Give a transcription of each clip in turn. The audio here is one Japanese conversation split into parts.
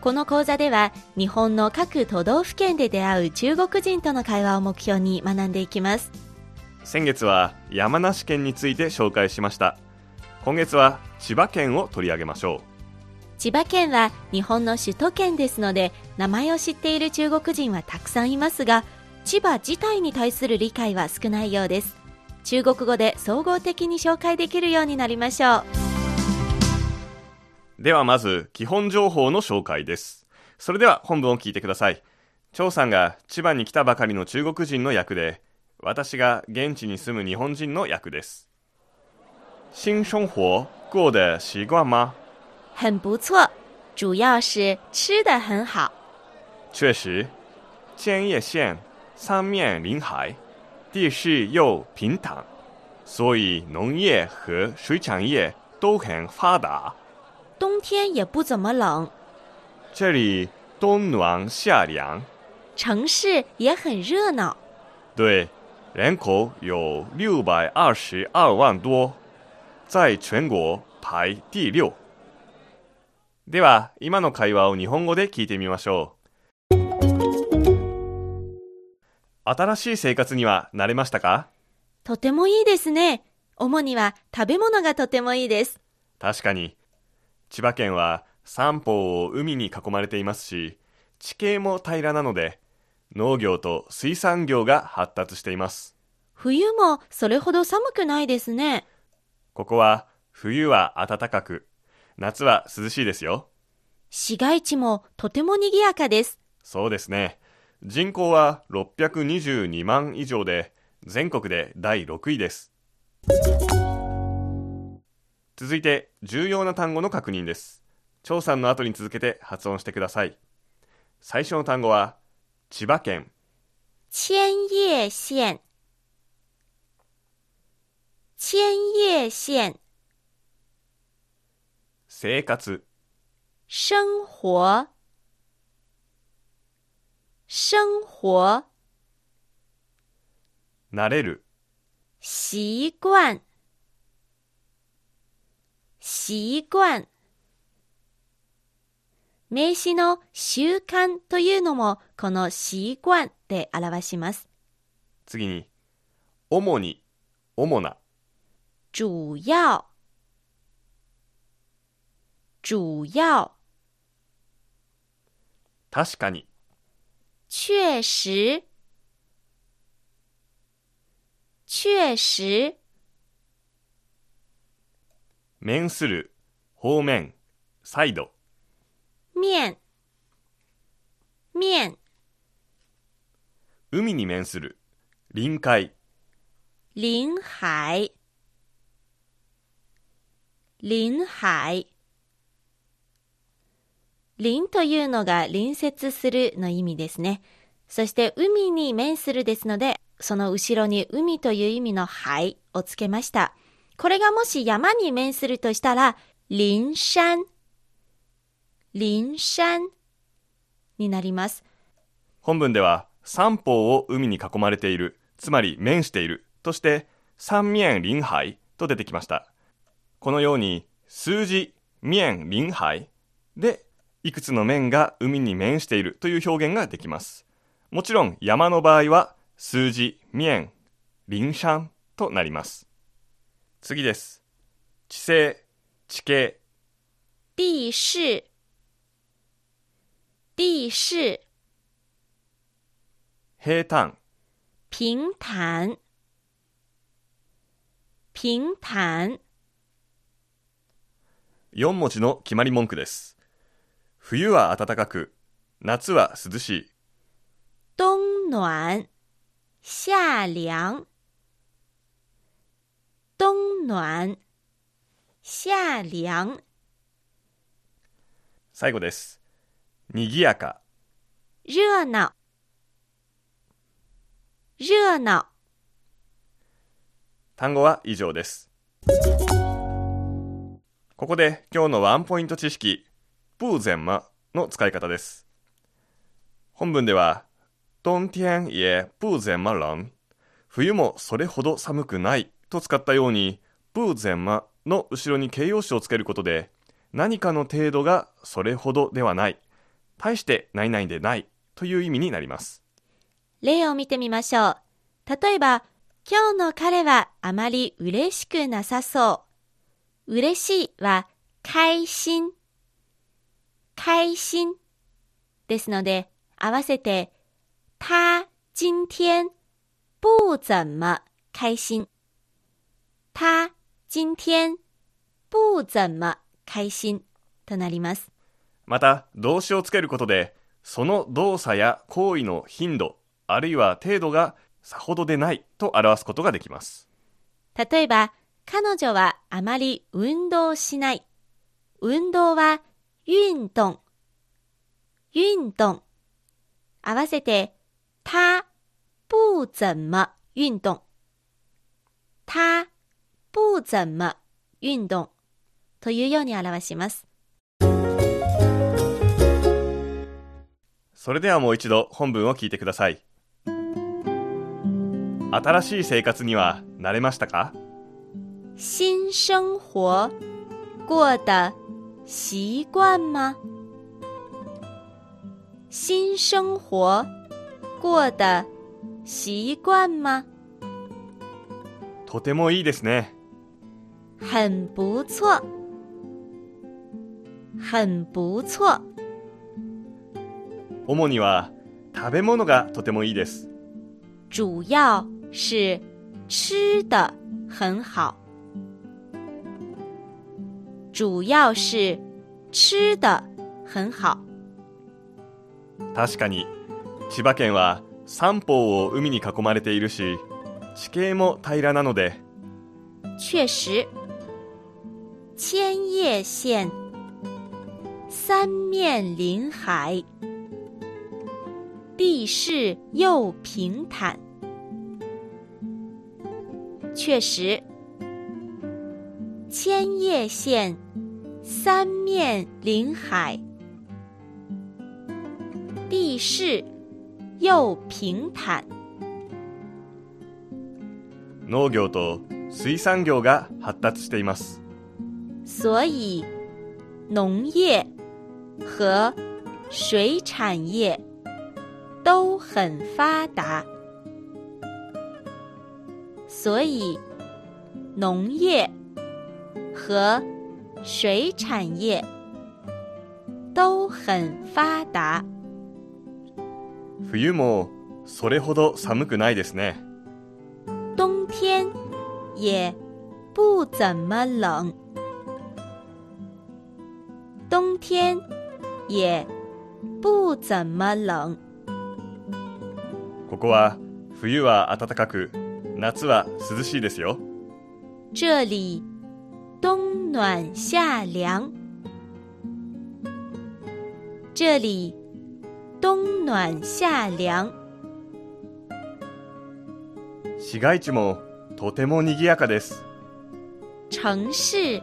この講座では日本の各都道府県で出会う中国人との会話を目標に学んでいきます。先月は山梨県について紹介しました。今月は千葉県を取り上げましょう。千葉県は日本の首都圏ですので名前を知っている中国人はたくさんいますが千葉自体に対する理解は少ないようです。中国語で総合的に紹介できるようになりましょうではまず基本情報の紹介です。それでは本文を聞いてください。張さんが千葉に来たばかりの中国人の役で私が現地に住む日本人の役です。新生活过得习惯吗很不错。主要是吃的很好。确实。建业县三面临海。地势又平坦。所以农业和水产业都很发达冬天也不怎么冷。这里冬暖夏凉。城市也很热闹。对人口有六百二十二万多在全国排第六。では今の会話を日本語で聞いてみましょう。新しい生活には慣れましたか？とてもいいですね。主には食べ物がとてもいいです。確かに千葉県は三方を海に囲まれていますし地形も平らなので農業と水産業が発達しています。冬もそれほど寒くないですね。ここは冬は暖かく夏は涼しいですよ。市街地もとても賑やかです。そうですね。人口は622万以上で全国で第6位です続いて重要な単語の確認です。張さんの後に続けて発音してください。最初の単語は千葉県。千叶县千叶县生活。生活。生活。慣れる。习惯習慣。名詞の習慣というのもこの習慣で表します。次に主に主な。主要。主要。確かに。确实确实面する方面サイド。面。面。海に面する臨海。臨海。臨海。臨というのが隣接するの意味ですね。そして海に面するですので、その後ろに海という意味の海をつけました。これがもし山に面するとしたら、臨山、臨山になります。本文では三方を海に囲まれているつまり面しているとして三面臨海と出てきました。このように数字面臨海でいくつの面が海に面しているという表現ができます。もちろん山の場合は数字面臨山となります。次です。地勢地形。地勢地勢平坦。平坦。平坦。4文字の決まり文句です。冬は暖かく夏は涼しい。冬暖夏凉冬暖夏凉最後です賑やか热闹热闹。単語は以上です。ここで今日のワンポイント知識、プーゼンマの使い方です。本文では、冬天也不怎么冷。冬もそれほど寒くないと使ったように、不怎么の後ろに形容詞をつけることで、何かの程度がそれほどではない、大して何々でないという意味になります。例を見てみましょう。例えば、今日の彼はあまり嬉しくなさそう。嬉しいは、開心。開心。ですので、合わせて、他今天不怎么開心。他今天不怎么開心となります。また動詞をつけることでその動作や行為の頻度あるいは程度がさほどでないと表すことができます例えば、彼女はあまり運動しない。運動は運動。運動。合わせて、他不怎么運動。他不怎么運動というように表します。それではもう一度本文を聞いてください新しい生活には慣れましたか？新生活过得习惯吗？新生活过得习惯吗？とてもいいですね很不错，很不错。主には食べ物がとてもいいです主要是吃的很好，主要是吃的很好。確かに千葉県は三方を海に囲まれているし地形も平らなので确实，千叶县。三面临海，地势又平坦。确实，千叶县。三面临海，地势又平坦。農業と水産業が発達しています。所以，农业和水产业都很发达。所以，农业和水产业都很发达。冬もそれほど寒くないですね冬天也不怎么冷， 天也不怎么冷。ここは冬は暖かく夏は涼しいですよ这里冬暖夏凉，这里冬暖夏凉。市街地もとても賑やかです城市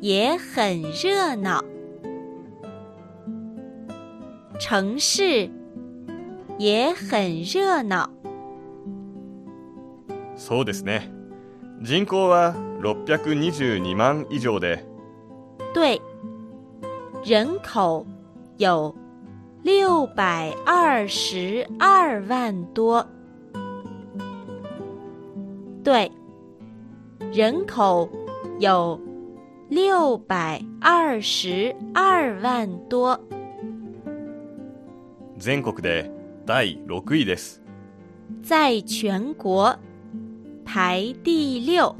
也很热闹，城市也很热闹。そうですね人口は622万以上で对，人口有六百二十二万多。对，人口有六百二十二万多，全国で第6位です在全国排第六，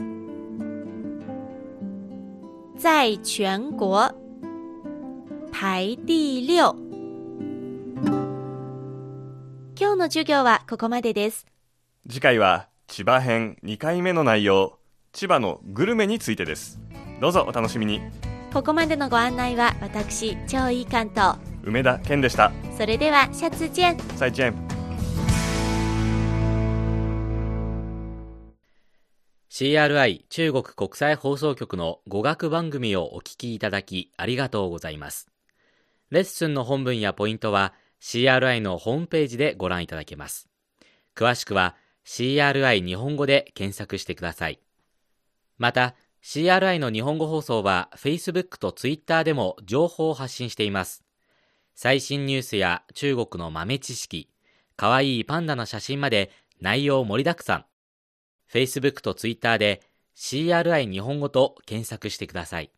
在全国排第六。今日の授業はここまでです。次回は千葉編2回目の内容千葉のグルメについてですどうぞお楽しみにここまでのご案内は私、超いい関東。梅田健でしたそれでは、シャツ見。再见 CRI 中国国際放送局の語学番組をお聞きいただきありがとうございます。レッスンの本文やポイントは CRI のホームページでご覧いただけます。詳しくは CRI 日本語で検索してください。また、CRI の日本語放送は Facebook と Twitter でも情報を発信しています。最新ニュースや中国の豆知識、かわいいパンダの写真まで内容盛りだくさん。Facebook と Twitter で CRI 日本語と検索してください。